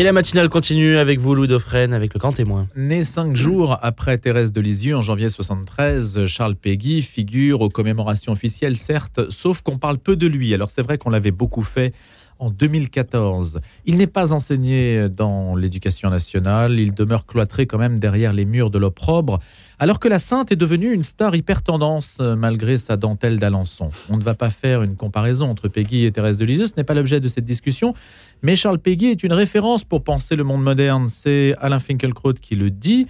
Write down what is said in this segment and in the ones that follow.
Et la matinale continue avec vous, Louis Dauphren, avec le grand témoin. Né cinq jours après Thérèse de Lisieux en janvier 73, Charles Péguy figure aux commémorations officielles, certes, sauf qu'on parle peu de lui. Alors c'est vrai qu'on l'avait beaucoup fait en 2014. Il n'est pas enseigné dans l'éducation nationale, il demeure cloîtré quand même derrière les murs de l'opprobre, alors que la Sainte est devenue une star hyper tendance malgré sa dentelle d'Alençon. On ne va pas faire une comparaison entre Peggy et Thérèse de Lisieux, ce n'est pas l'objet de cette discussion, mais Charles Peggy est une référence pour penser le monde moderne, c'est Alain Finkielkraut qui le dit.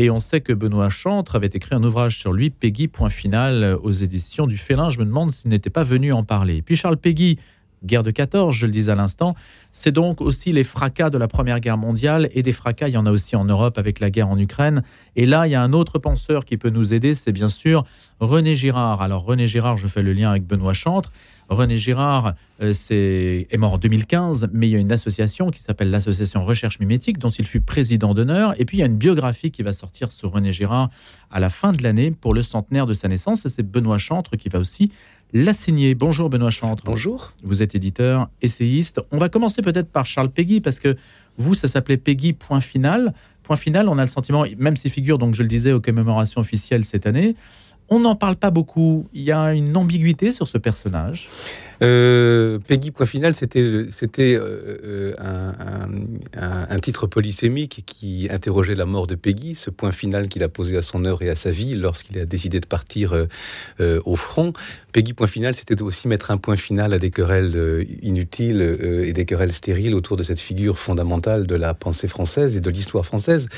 Et on sait que Benoît Chantre avait écrit un ouvrage sur lui, Peggy, point final, aux éditions du Félin. Je me demande s'il n'était pas venu en parler. puis Charles Peggy, guerre de 14, je le disais à l'instant, c'est donc aussi les fracas de la Première Guerre mondiale et des fracas, il y en a aussi en Europe avec la guerre en Ukraine. Et là, il y a un autre penseur qui peut nous aider, c'est bien sûr René Girard. Alors René Girard, je fais le lien avec Benoît Chantre. René Girard euh, est, mort en 2015, mais il y a une association qui s'appelle l'Association Recherche Mimétique, dont il fut président d'honneur. Et puis il y a une biographie qui va sortir sur René Girard à la fin de l'année pour le centenaire de sa naissance. Et c'est Benoît Chantre qui va aussi la signer. Bonjour Benoît Chantre. Bonjour. Vous êtes éditeur, essayiste. On va commencer peut-être par Charles Peggy, parce que vous, ça s'appelait Peggy, point final. Point final, on a le sentiment, même s'il figure, donc je le disais, aux commémorations officielles cette année, on n'en parle pas beaucoup. Il y a une ambiguïté sur ce personnage. Euh, Peggy Point Final, c'était c'était euh, un, titre polysémique qui interrogeait la mort de Peggy, ce point final qu'il a posé à son heure et à sa vie lorsqu'il a décidé de partir euh, au front. Peggy Point Final, c'était aussi mettre un point final à des querelles inutiles et des querelles stériles autour de cette figure fondamentale de la pensée française et de l'histoire française.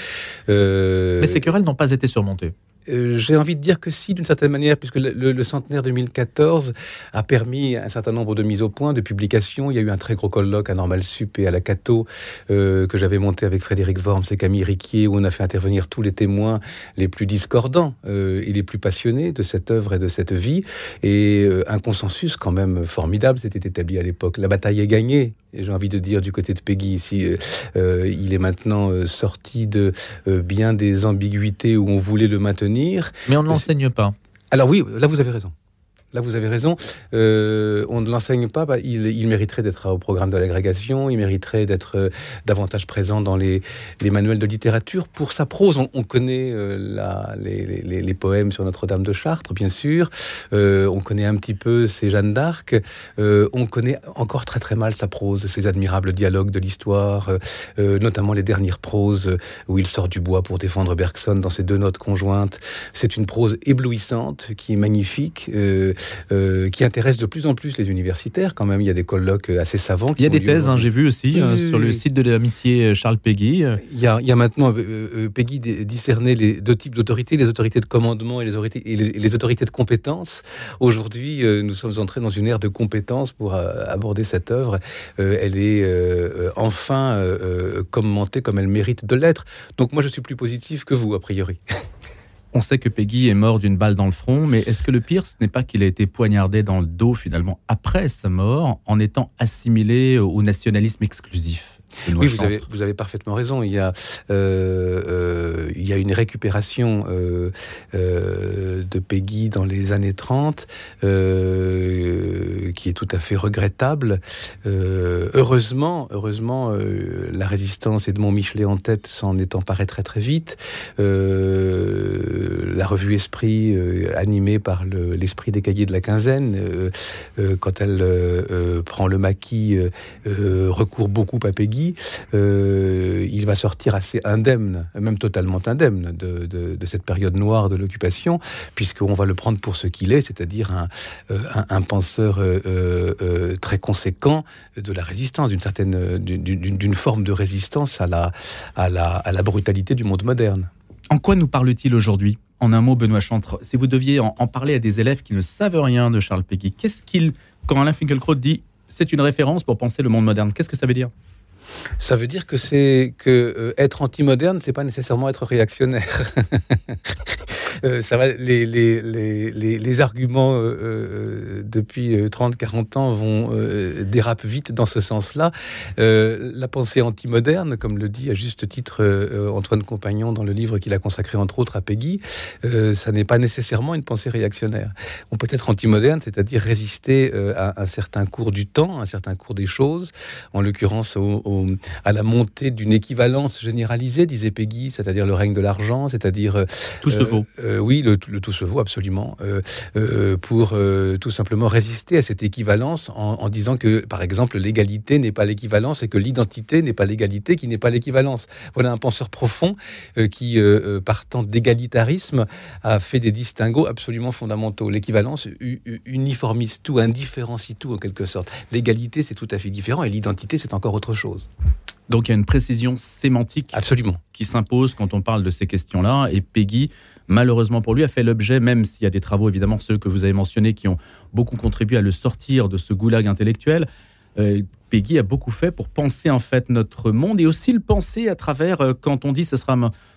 Mais ces querelles n'ont pas été surmontées. Euh, j'ai envie de dire que si, d'une certaine manière, puisque le, centenaire 2014 a permis un certain nombre de mises au point, de publications. Il y a eu un très gros colloque à Normal Sup et à la Cato euh, que j'avais monté avec Frédéric Worms et Camille Riquier, où on a fait intervenir tous les témoins les plus discordants euh, et les plus passionnés de cette œuvre et de cette vie. Et un consensus quand même formidable s'était établi à l'époque. La bataille est gagnée, j'ai envie de dire du côté de Peggy ici, il est maintenant sorti de bien des ambiguïtés où on voulait le maintenir mais on ne l'enseigne pas. Alors oui, là vous avez raison. Là, vous avez raison. Euh, on ne l'enseigne pas. Bah, il, mériterait d'être au programme de l'agrégation. Il mériterait d'être euh, davantage présent dans les, manuels de littérature. Pour sa prose, on, connaît euh, les, poèmes sur Notre-Dame de Chartres, bien sûr. on connaît un petit peu ses Jeanne d'Arc. on connaît encore très très mal sa prose, ses admirables dialogues de l'histoire, notamment les dernières proses où il sort du bois pour défendre Bergson dans ses deux notes conjointes. C'est une prose éblouissante qui est magnifique. Qui intéresse de plus en plus les universitaires. Quand même, il y a des colloques assez savants. il y a des thèses, hein, j'ai vu aussi, euh, sur le site de l'amitié euh, Charles Peggy. Il y a, il y a maintenant, Peggy discerner les deux types d'autorités, les autorités de commandement et les autorités, et les, autorités de compétence. Aujourd'hui, nous sommes entrés dans une ère de compétence pour aborder cette œuvre. elle est enfin commentée comme elle mérite de l'être. Donc moi, je suis plus positif que vous, a priori. On sait que Peggy est mort d'une balle dans le front, mais est-ce que le pire, ce n'est pas qu'il a été poignardé dans le dos finalement après sa mort, en étant assimilé au nationalisme exclusif oui, vous avez, vous avez, parfaitement raison. Il y a, euh, euh, y a une récupération euh, de Peggy dans les années 30 qui est tout à fait regrettable. heureusement, heureusement la résistance et de Michelet en tête s'en est emparée très très vite. la revue Esprit, animée par l'esprit des cahiers de la quinzaine, quand elle prend le maquis, recourt beaucoup à Peggy euh, il va sortir assez indemne, même totalement indemne de, cette période noire de l'occupation, puisqu'on va le prendre pour ce qu'il est, c'est-à-dire un, euh, penseur euh, très conséquent de la résistance, d'une certaine, d'une forme de résistance à la, à, la, à la brutalité du monde moderne. En quoi nous parle-t-il aujourd'hui? En un mot, Benoît Chantre, si vous deviez en, parler à des élèves qui ne savent rien de Charles Péguy, qu'est-ce qu'il, quand Alain Finkielkraut dit c'est une référence pour penser le monde moderne, qu'est-ce que ça veut dire? Ça veut dire que c'est que euh, être anti-moderne, c'est pas nécessairement être réactionnaire. Euh, ça va, les, les, les, les arguments euh, euh depuis 30-40 ans vont dérapent vite dans ce sens-là. la pensée anti-moderne, comme le dit à juste titre Antoine Compagnon dans le livre qu'il a consacré entre autres à Peggy, ça n'est pas nécessairement une pensée réactionnaire. On peut être anti-moderne, c'est-à-dire résister à un certain cours du temps, un certain cours des choses, en l'occurrence au à la montée d'une équivalence généralisée, disait Peggy, c'est-à-dire le règne de l'argent, c'est-à-dire... tout se vaut. oui, le, tout se vaut, absolument, pour tout simplement résister à cette équivalence en, en disant que, par exemple, l'égalité n'est pas l'équivalence et que l'identité n'est pas l'égalité qui n'est pas l'équivalence. Voilà un penseur profond qui, partant d'égalitarisme, a fait des distinguos absolument fondamentaux. L'équivalence uniformise tout, indifférencie tout en quelque sorte. L'égalité, c'est tout à fait différent et l'identité, c'est encore autre chose. Donc il y a une précision sémantique Absolument. qui s'impose quand on parle de ces questions-là. Et Peggy, malheureusement pour lui, a fait l'objet, même s'il y a des travaux, évidemment, ceux que vous avez mentionnés, qui ont beaucoup contribué à le sortir de ce goulag intellectuel. Euh, Peggy a beaucoup fait pour penser en fait notre monde et aussi le penser à travers, euh, quand on dit ce sera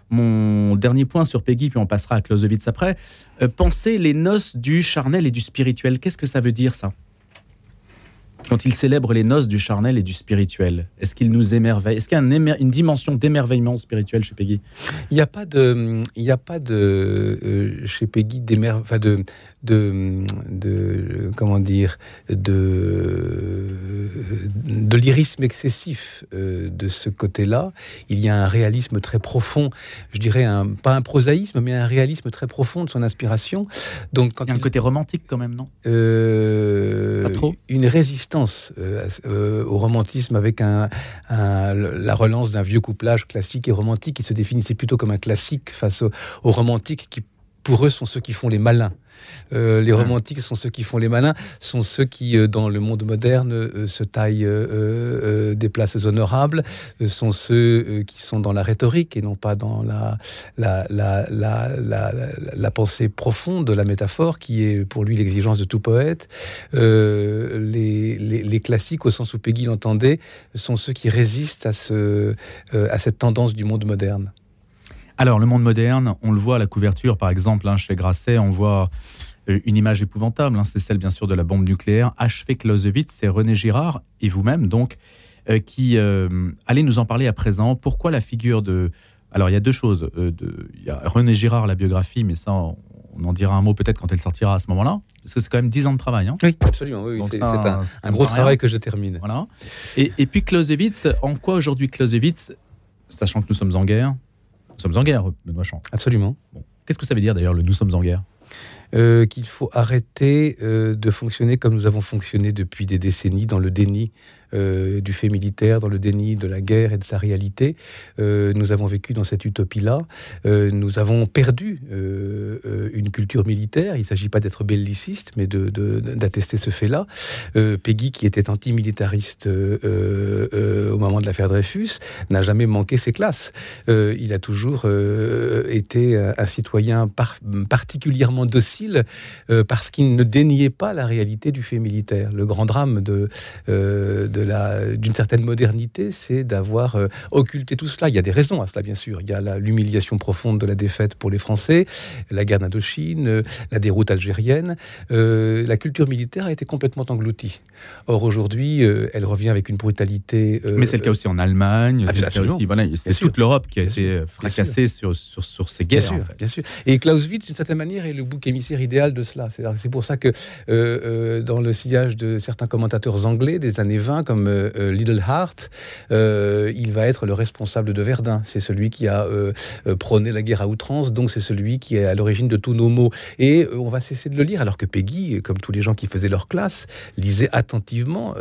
mon dernier point sur Peggy, puis on passera à Clausewitz après, euh, penser les noces du charnel et du spirituel. Qu'est-ce que ça veut dire ça? Quand il célèbre les noces du charnel et du spirituel Est-ce qu'il nous émerveille? Est-ce qu'il y a une dimension d'émerveillement spirituel chez Peggy? Il n'y a pas de, il y a pas de euh, chez Peggy enfin de, de, de, comment dire, de, de lyrisme excessif euh, de ce côté-là. Il y a un réalisme très profond, je dirais un, pas un prosaïsme, mais un réalisme très profond de son inspiration. Donc, quand il y a un côté romantique quand même, non? Euh, Une résistance euh, au romantisme avec la relance d'un vieux couplage classique et romantique qui se définissait plutôt comme un classique face aux au romantiques qui pour eux sont ceux qui font les malins. Euh, les romantiques sont ceux qui font les malins, sont ceux qui, euh, dans le monde moderne, euh, se taillent des places honorables, sont ceux qui sont dans la rhétorique et non pas dans la, la, la, la, pensée profonde de la métaphore, qui est pour lui l'exigence de tout poète. Les, les, classiques, au sens où Peggy l'entendait, sont ceux qui résistent à, ce, à cette tendance du monde moderne. Alors, le monde moderne, on le voit à la couverture, par exemple, hein, chez Grasset, on voit euh, une image épouvantable, hein, c'est celle bien sûr de la bombe nucléaire. Achevé Clausewitz, c'est René Girard, et vous-même donc, euh, qui euh, allez nous en parler à présent. Pourquoi la figure de... Alors il y a deux choses. de... Il y a René Girard, la biographie, mais ça, on, en dira un mot peut-être quand elle sortira à ce moment-là. Parce que c'est quand même dix ans de travail. Hein. Oui, absolument. Oui, c'est un, gros travail que je termine. Voilà. Et, et puis Clausewitz, en quoi aujourd'hui Clausewitz, sachant que nous sommes en guerre, sommes en guerre, Benoît Champ. Absolument. Qu'est-ce que ça veut dire d'ailleurs le nous sommes en guerre? Euh, qu'il faut arrêter euh, de fonctionner comme nous avons fonctionné depuis des décennies dans le déni euh, du fait militaire, dans le déni de la guerre et de sa réalité. Euh, nous avons vécu dans cette utopie-là. Euh, nous avons perdu une culture militaire. Il ne s'agit pas d'être belliciste, mais d'attester ce fait-là. Peggy, qui était antimilitariste au moment de l'affaire Dreyfus, n'a jamais manqué ses classes. il a toujours été un, citoyen particulièrement docile parce qu'il ne déniait pas la réalité du fait militaire. Le grand drame de, de d'une certaine modernité, c'est d'avoir euh, occulté tout cela. Il y a des raisons à cela, bien sûr. Il y a l'humiliation profonde de la défaite pour les Français, la guerre d'Indochine, euh, la déroute algérienne. Euh, la culture militaire a été complètement engloutie. Or, aujourd'hui, elle revient avec une brutalité. Mais c'est le cas aussi en Allemagne. C'est toute l'Europe qui a été fracassée sur, sur, sur, ces guerres. Bien sûr, bien sûr. Et Clausewitz, d'une certaine manière, est le bouc émissaire idéal de cela. C'est pour ça que, dans le sillage de certains commentateurs anglais des années 20, comme euh, euh, Little Heart, euh, il va être le responsable de Verdun. C'est celui qui a prôné la guerre à outrance, donc c'est celui qui est à l'origine de tous nos maux. Et on va cesser de le lire, alors que Peggy, comme tous les gens qui faisaient leur classe, lisait attentivement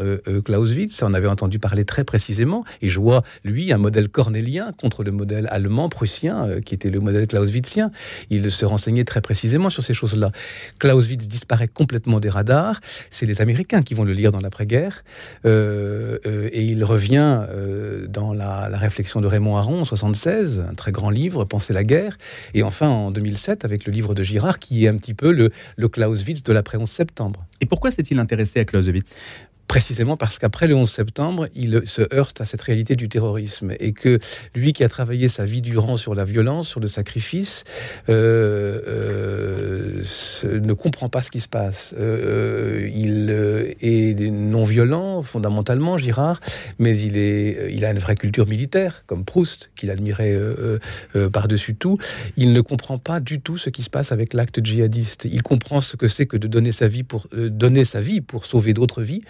Clausewitz, en avait entendu parler très précisément, et je vois, lui, un modèle cornélien contre le modèle allemand, prussien, qui était le modèle clausewitzien. Il se renseignait très précisément sur ces choses-là. Clausewitz disparaît complètement des radars, c'est les Américains qui vont le lire dans l'après-guerre. Euh, euh, et il revient euh, dans la, réflexion de Raymond Aron en 76, un très grand livre, Penser la guerre, et enfin en 2007 avec le livre de Girard qui est un petit peu le, le Clausewitz de l'après 11 septembre. Et pourquoi s'est-il intéressé à Clausewitz? Précisément parce qu'après le 11 septembre, il se heurte à cette réalité du terrorisme et que lui qui a travaillé sa vie durant sur la violence, sur le sacrifice, euh, euh, ne comprend pas ce qui se passe. Euh, il est non violent fondamentalement, Girard, mais il, est, il a une vraie culture militaire, comme Proust, qu'il admirait par-dessus tout. Il ne comprend pas du tout ce qui se passe avec l'acte djihadiste. Il comprend ce que c'est que de donner sa vie pour donner sa vie pour sauver d'autres vies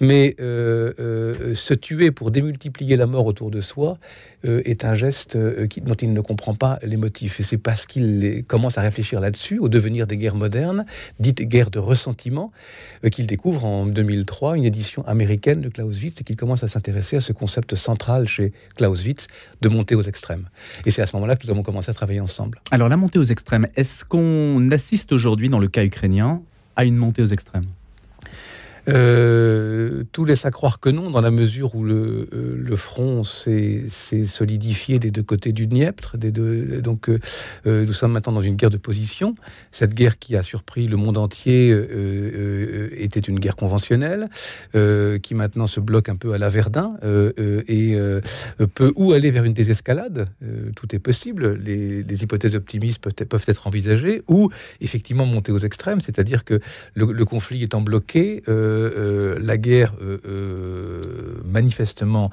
Mais se tuer pour démultiplier la mort autour de soi est un geste dont il ne comprend pas les motifs. Et c'est parce qu'il commence à réfléchir là-dessus, au devenir des guerres modernes, dites guerres de ressentiment, qu'il découvre en 2003 une édition américaine de Clausewitz et qu'il commence à s'intéresser à ce concept central chez Clausewitz de monter aux extrêmes. Et c'est à ce moment-là que nous avons commencé à travailler ensemble. Alors la montée aux extrêmes, est-ce qu'on assiste aujourd'hui dans le cas ukrainien à une montée aux extrêmes? Euh, tout laisse à croire que non, dans la mesure où le, euh, front s'est solidifié des deux côtés du Dniepr. Donc, euh, nous sommes maintenant dans une guerre de position. Cette guerre qui a surpris le monde entier était une guerre conventionnelle, qui maintenant se bloque un peu à la Verdun et peut ou aller vers une désescalade. tout est possible. Les, hypothèses optimistes peuvent, être envisagées, ou effectivement monter aux extrêmes, c'est-à-dire que le, conflit étant bloqué. La guerre euh, euh, manifestement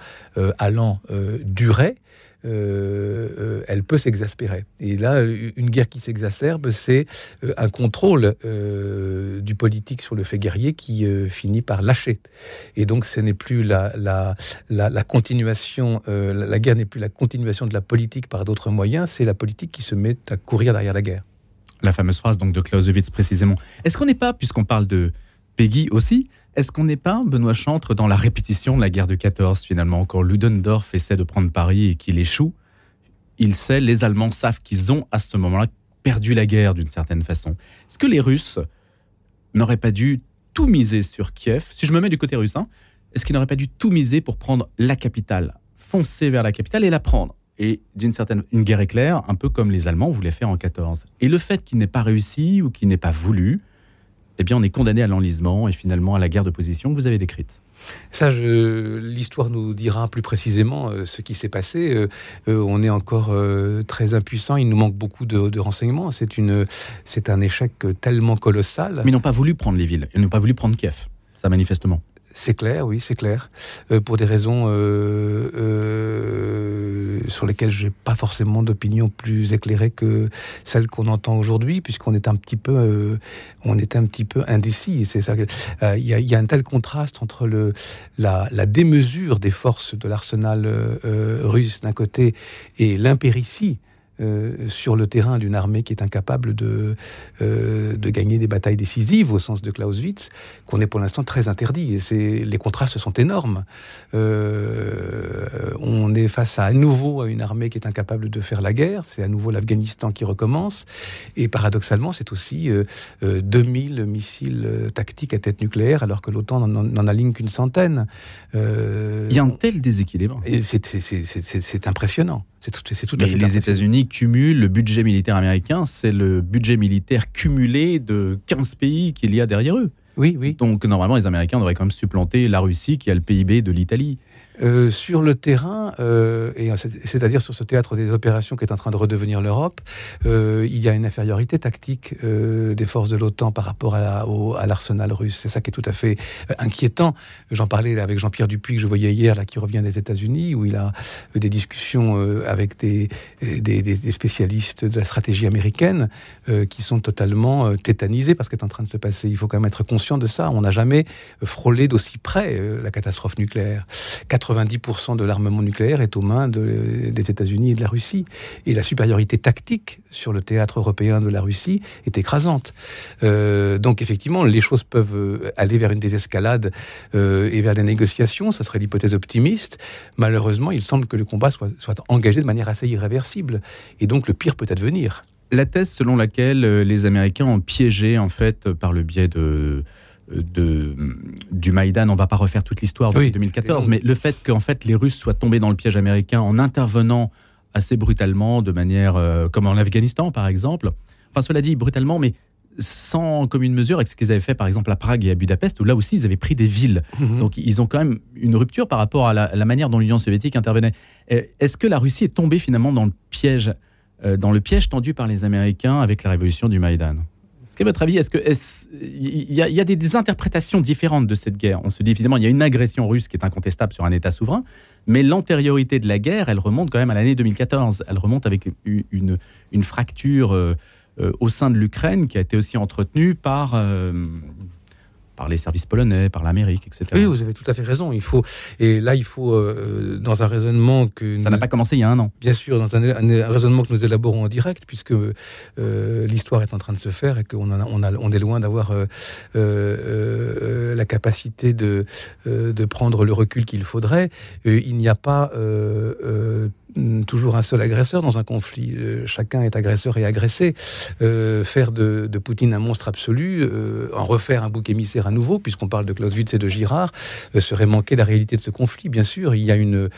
allant durer, elle peut s'exaspérer. Et là, une guerre qui s'exacerbe, c'est un contrôle du politique sur le fait guerrier qui finit par lâcher. Et donc, ce n'est plus la, la, la, continuation, la guerre n'est plus la continuation de la politique par d'autres moyens, c'est la politique qui se met à courir derrière la guerre. La fameuse phrase donc de Clausewitz précisément. Est-ce qu'on n'est pas, puisqu'on parle de Peggy aussi, est-ce qu'on n'est pas, Benoît Chantre, dans la répétition de la guerre de 14 finalement Quand Ludendorff essaie de prendre Paris et qu'il échoue, il sait, les Allemands savent qu'ils ont à ce moment-là perdu la guerre d'une certaine façon. Est-ce que les Russes n'auraient pas dû tout miser sur Kiev? Si je me mets du côté russe, hein, est-ce qu'ils n'auraient pas dû tout miser pour prendre la capitale? Foncer vers la capitale et la prendre et d'une certaine une guerre éclair, un peu comme les Allemands voulaient faire en 14. Et le fait qu'il n'ait pas réussi ou qu'il n'ait pas voulu, eh bien, on est condamné à l'enlisement et finalement à la guerre de position que vous avez décrite. Ça, l'histoire nous dira plus précisément euh, ce qui s'est passé. Euh, euh, on est encore très impuissant. Il nous manque beaucoup de, renseignements. C'est une, c'est un échec tellement colossal. Mais ils n'ont pas voulu prendre les villes. Ils n'ont pas voulu prendre Kiev. Ça, manifestement. C'est clair, oui, c'est clair. Euh, pour des raisons euh, euh, sur lesquelles je n'ai pas forcément d'opinion plus éclairée que celle qu'on entend aujourd'hui, puisqu'on est un petit peu, on est un petit peu indécis. C'est ça. Il y, a un tel contraste entre la, la démesure des forces de l'arsenal russe d'un côté et l'impéritie euh, sur le terrain d'une armée qui est incapable de, euh, de gagner des batailles décisives au sens de Clausewitz, qu'on est pour l'instant très interdit. Et les contrastes sont énormes. Euh, on est face à, à nouveau à une armée qui est incapable de faire la guerre. C'est à nouveau l'Afghanistan qui recommence. Et paradoxalement, c'est aussi 2000 missiles tactiques à tête nucléaire, alors que l'OTAN n'en aligne qu'une centaine. Il y a un tel déséquilibre. C'est impressionnant. C'est tout, Mais les États-Unis cumulent le budget militaire américain, c'est le budget militaire cumulé de 15 pays qu'il y a derrière eux. Oui, oui. Donc normalement, les Américains devraient quand même supplanter la Russie qui a le PIB de l'Italie. Euh, sur le terrain, euh, c'est-à-dire sur ce théâtre des opérations qui est en train de redevenir l'Europe, euh, il y a une infériorité tactique des forces de l'OTAN par rapport à l'arsenal russe. C'est ça qui est tout à fait inquiétant. J'en parlais avec Jean-Pierre Dupuis que je voyais hier, qui revient des États-Unis, où il a des discussions avec des, spécialistes de la stratégie américaine qui sont totalement tétanisés par ce qui est en train de se passer. Il faut quand même être conscient de ça. On n'a jamais frôlé d'aussi près la catastrophe nucléaire. 90% de l'armement nucléaire est aux mains des États-Unis et de la Russie. Et la supériorité tactique sur le théâtre européen de la Russie est écrasante. Euh, donc effectivement, les choses peuvent euh, aller vers une désescalade euh, et vers des négociations. Ça serait l'hypothèse optimiste. Malheureusement, il semble que le combat soit, soit engagé de manière assez irréversible. Et donc le pire peut advenir. La thèse selon laquelle les Américains ont piégé, en fait, par le biais de de, du Maïdan. On ne va pas refaire toute l'histoire de 2014, mais le fait qu'en fait les Russes soient tombés dans le piège américain en intervenant assez brutalement, de manière euh, comme en Afghanistan par exemple. Enfin, cela dit, brutalement, mais sans commune mesure avec ce qu'ils avaient fait par exemple à Prague et à Budapest, où là aussi ils avaient pris des villes. Mhm. Donc ils ont quand même une rupture par rapport à la, manière dont l'Union soviétique intervenait. Est-ce que la Russie est tombée finalement dans le piège, euh, dans le piège tendu par les Américains avec la révolution du Maïdan? Quest votre avis? Est-ce que il y, a, des, interprétations différentes de cette guerre? On se dit évidemment il y a une agression russe qui est incontestable sur un État souverain, mais l'antériorité de la guerre, elle remonte quand même à l'année 2014. Elle remonte avec une, une fracture euh, euh, au sein de l'Ukraine qui a été aussi entretenue par euh, par les services polonais, par l'Amérique, etc. Oui, vous avez tout à fait raison. Il faut et là, il faut dans un raisonnement que ça n'a pas commencé il y a un an. Bien sûr, dans un, raisonnement que nous élaborons en direct, puisque l'histoire est en train de se faire et qu'on on, on est loin d'avoir la capacité de de prendre le recul qu'il faudrait. il n'y a pas toujours un seul agresseur dans un conflit. Euh, chacun est agresseur et agressé. Euh, faire de, Poutine un monstre absolu, euh, en refaire un bouc émissaire à nouveau, puisqu'on parle de Clausewitz et de Girard, serait manquer la réalité de ce conflit. Bien sûr, il y a une,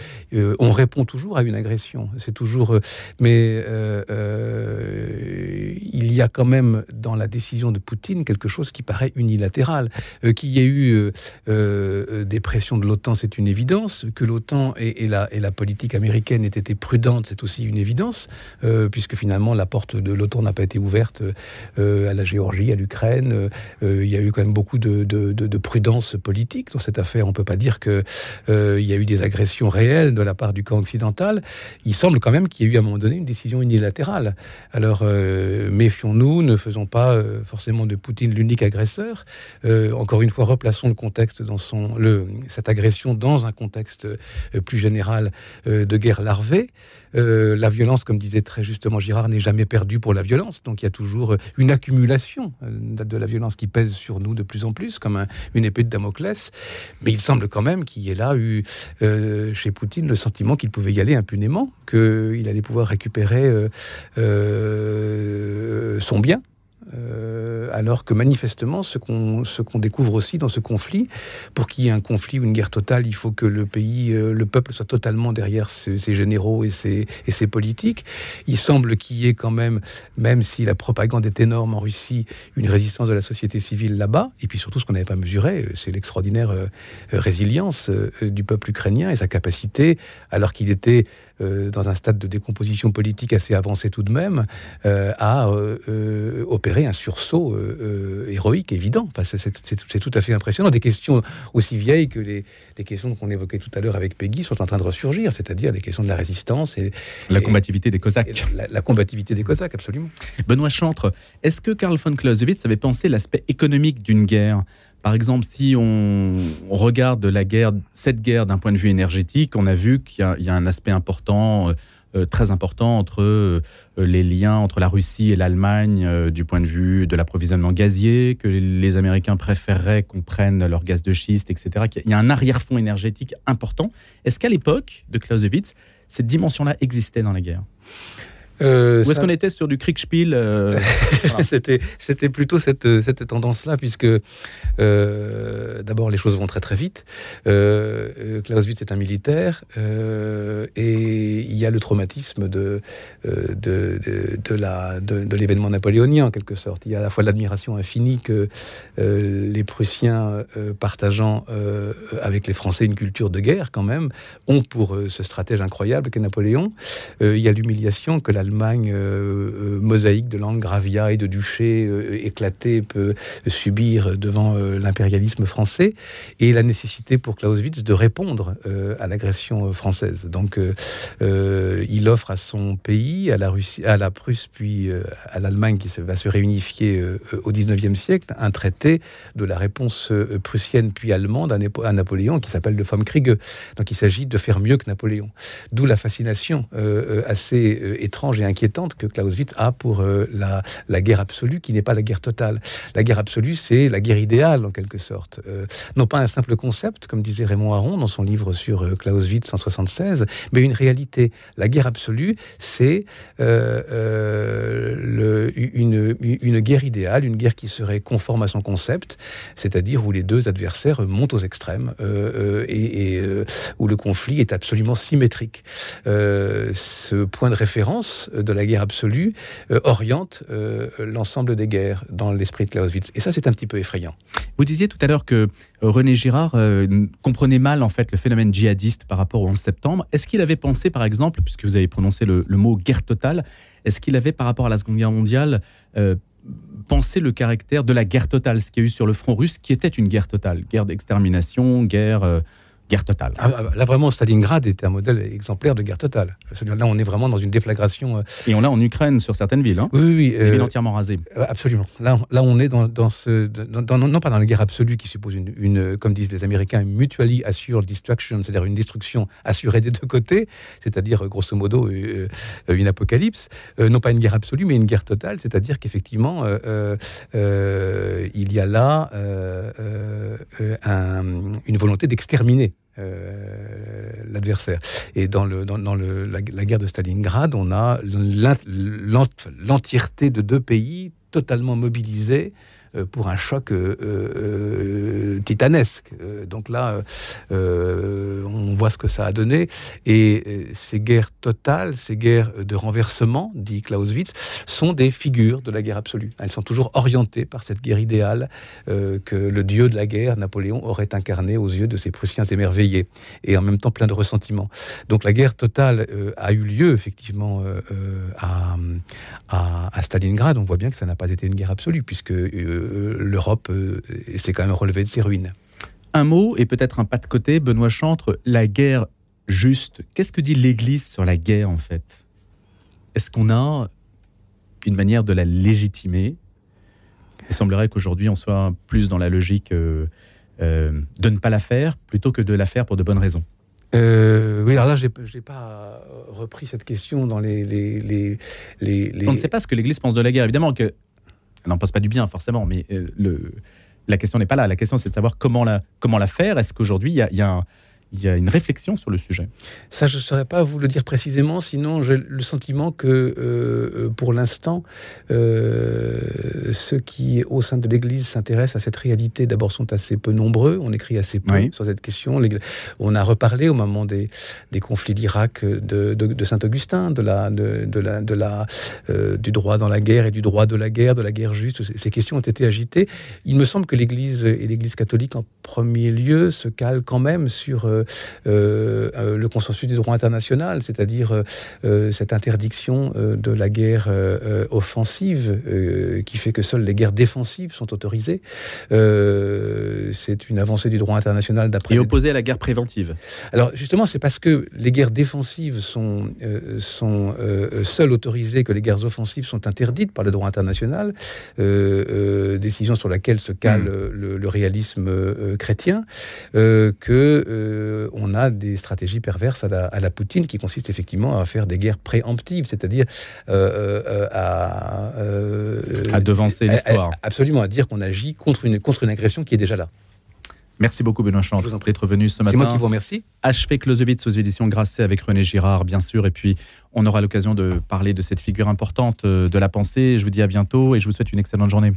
on répond toujours à une agression. C'est toujours, mais il y a quand même dans la décision de Poutine quelque chose qui paraît unilatéral. Qu'il y ait eu des pressions de l'OTAN, c'est une évidence. Que l'OTAN et, la, et la politique américaine étaient prudente, c'est aussi une évidence, euh, puisque finalement la porte de l'OTAN n'a pas été ouverte euh, à la Géorgie, à l'Ukraine. Euh, il y a eu quand même beaucoup de, prudence politique dans cette affaire. On ne peut pas dire qu'il y a eu des agressions réelles de la part du camp occidental. Il semble quand même qu'il y ait eu à un moment donné une décision unilatérale. Alors méfions-nous, ne faisons pas forcément de Poutine l'unique agresseur. encore une fois, replaçons le contexte dans son, cette agression dans un contexte plus général de guerre larvée euh, la violence, comme disait très justement Girard, n'est jamais perdue pour la violence. Donc il y a toujours euh, une accumulation euh, de la violence qui pèse sur nous de plus en plus, comme une épée de Damoclès. Mais il semble quand même qu'il y ait là eu chez Poutine le sentiment qu'il pouvait y aller impunément, qu'il allait pouvoir récupérer son bien. Euh, alors que manifestement, ce qu'on découvre aussi dans ce conflit, pour qu'il y ait un conflit ou une guerre totale, il faut que le pays, euh, le peuple soit totalement derrière ses, généraux et ses, et politiques. Il semble qu'il y ait quand même, même si la propagande est énorme en Russie, une résistance de la société civile là-bas. Et puis surtout, ce qu'on n'avait pas mesuré, euh, c'est l'extraordinaire résilience du peuple ukrainien et sa capacité, alors qu'il était dans un stade de décomposition politique assez avancé tout de même, euh, à euh, opérer un sursaut héroïque évident. Enfin, c'est tout à fait impressionnant. Des questions aussi vieilles que les, questions qu'on évoquait tout à l'heure avec Peggy sont en train de ressurgir, c'est-à-dire les questions de la résistance et la combativité des Cosaques. La, la, combativité des Cosaques, absolument. Benoît Chantre, est-ce que Karl von Clausewitz avait pensé l'aspect économique d'une guerre? Par exemple, si on, regarde cette guerre d'un point de vue énergétique, on a vu qu'il y, a un aspect important, euh, euh, très important entre euh, les liens entre la Russie et l'Allemagne du point de vue de l'approvisionnement gazier, que les Américains préféreraient qu'on prenne leur gaz de schiste, etc. Il y a un arrière-fond énergétique important. Est-ce qu'à l'époque de Clausewitz, cette dimension-là existait dans la guerre? Euh, Où est-ce qu'on était sur du Kriegspiel euh, C'était c'était plutôt cette, cette tendance-là, puisque euh, d'abord les choses vont très très vite. Euh, Clausewitz est un militaire et il y a le traumatisme de de, de, la de, l'événement napoléonien en quelque sorte. Il y a à la fois l'admiration infinie que les Prussiens partageant avec les Français une culture de guerre quand même ont pour ce stratège incroyable qu'est Napoléon. il y a l'humiliation que la l'Allemagne euh, euh, mosaïque de Landgravia et de duché euh, éclaté peut subir devant l'impérialisme français, et la nécessité pour Clausewitz de répondre à l'agression française. Donc, il offre à son pays, à la, Russie, à la Prusse, puis à l'Allemagne qui va se réunifier au XIXe siècle, un traité de la réponse prussienne puis allemande à, Napoléon qui s'appelle le Kriege. Donc, il s'agit de faire mieux que Napoléon. D'où la fascination assez étrange inquiétante que Clausewitz a pour euh, la, guerre absolue, qui n'est pas la guerre totale. La guerre absolue, c'est la guerre idéale, en quelque sorte. Euh, non pas un simple concept, comme disait Raymond Aron dans son livre sur euh, Clausewitz en 76, mais une réalité. La guerre absolue, c'est le, une, guerre idéale, une guerre qui serait conforme à son concept, c'est-à-dire où les deux adversaires montent aux extrêmes et, et où le conflit est absolument symétrique. ce point de référence de la guerre absolue euh, oriente euh, l'ensemble des guerres dans l'esprit de Clausewitz. Et ça, c'est un petit peu effrayant. Vous disiez tout à l'heure que euh, René Girard comprenait mal en fait le phénomène djihadiste par rapport au 11 septembre. Est-ce qu'il avait pensé, par exemple, puisque vous avez prononcé le, mot guerre totale, est-ce qu'il avait, par rapport à la Seconde Guerre mondiale, pensé le caractère de la guerre totale, ce qu'il y a eu sur le front russe, qui était une guerre totale, guerre d'extermination, guerre guerre totale. Ah, ah, là, vraiment, Stalingrad était un modèle exemplaire de guerre totale. Là, on est vraiment dans une déflagration. Euh, Et on l'a en Ukraine sur certaines villes. Hein oui, oui. Des villes entièrement rasées. Absolument. Là, là, on est dans, dans ce. Dans, non pas dans la guerre absolue qui suppose une, une comme disent les Américains, une mutually assured destruction, c'est-à-dire une destruction assurée des deux côtés, c'est-à-dire, grosso modo, une apocalypse. non pas une guerre absolue, mais une guerre totale, c'est-à-dire qu'effectivement, il y a là un, une volonté d'exterminer euh, l'adversaire. Et dans, le, dans, le, la, guerre de Stalingrad, on a l'entièreté de deux pays totalement mobilisés pour un choc euh, euh, titanesque. donc là, on voit ce que ça a donné. Et ces guerres totales, ces guerres de renversement, dit Clausewitz, sont des figures de la guerre absolue. Elles sont toujours orientées par cette guerre idéale que le dieu de la guerre, Napoléon, aurait incarné aux yeux de ses Prussiens émerveillés et en même temps plein de ressentiments. Donc la guerre totale a eu lieu effectivement à, à, Stalingrad. On voit bien que ça n'a pas été une guerre absolue puisque l'Europe euh, s'est quand même relevée de ses ruines. Un mot et peut-être un pas de côté, Benoît Chantre, la guerre juste. Qu'est-ce que dit l'Église sur la guerre en fait? Est-ce qu'on a une manière de la légitimer? Il semblerait qu'aujourd'hui on soit plus dans la logique euh, euh, de ne pas la faire plutôt que de la faire pour de bonnes raisons. oui, alors là, je n'ai pas repris cette question dans les, les, les, On ne sait pas ce que l'Église pense de la guerre. Évidemment que n'en pense pas du bien forcément, mais euh, le, la question n'est pas là. La question, c'est de savoir comment la, comment la faire. Est-ce qu'aujourd'hui, il y a, y a un, il y a une réflexion sur le sujet Ça, je ne saurais pas vous le dire précisément, sinon j'ai le sentiment que euh, euh, pour l'instant, euh, ceux qui, au sein de l'Église, s'intéressent à cette réalité, d'abord sont assez peu nombreux, on écrit assez peu sur cette question. On a reparlé au moment des, des conflits d'Irak de, de, Saint-Augustin, de la, de, la, de la, du droit dans la guerre et du droit de la guerre, de la guerre juste. Ces questions ont été agitées. Il me semble que l'Église et l'Église catholique en premier lieu se calent quand même sur le consensus du droit international, c'est-à-dire euh, cette interdiction de la guerre offensive qui fait que seules les guerres défensives sont autorisées. c'est une avancée du droit international d'après. Et opposée à la guerre préventive. Alors justement, c'est parce que les guerres défensives sont, sont seules autorisées que les guerres offensives sont interdites par le droit international, décision sur laquelle se cale hmm. le, réalisme chrétien, que on a des stratégies perverses à la, Poutine qui consistent effectivement à faire des guerres préemptives, c'est-à-dire euh, euh, à, euh, à devancer l'histoire. Absolument, à dire qu'on agit contre une, contre une agression qui est déjà là. Merci beaucoup Benoît Chant d'être venu ce matin. C'est moi qui vous remercie. Achevé Clausewitz aux éditions Grasset avec René Girard, bien sûr. Et puis, on aura l'occasion de parler de cette figure importante de la pensée. Je vous dis à bientôt et je vous souhaite une excellente journée.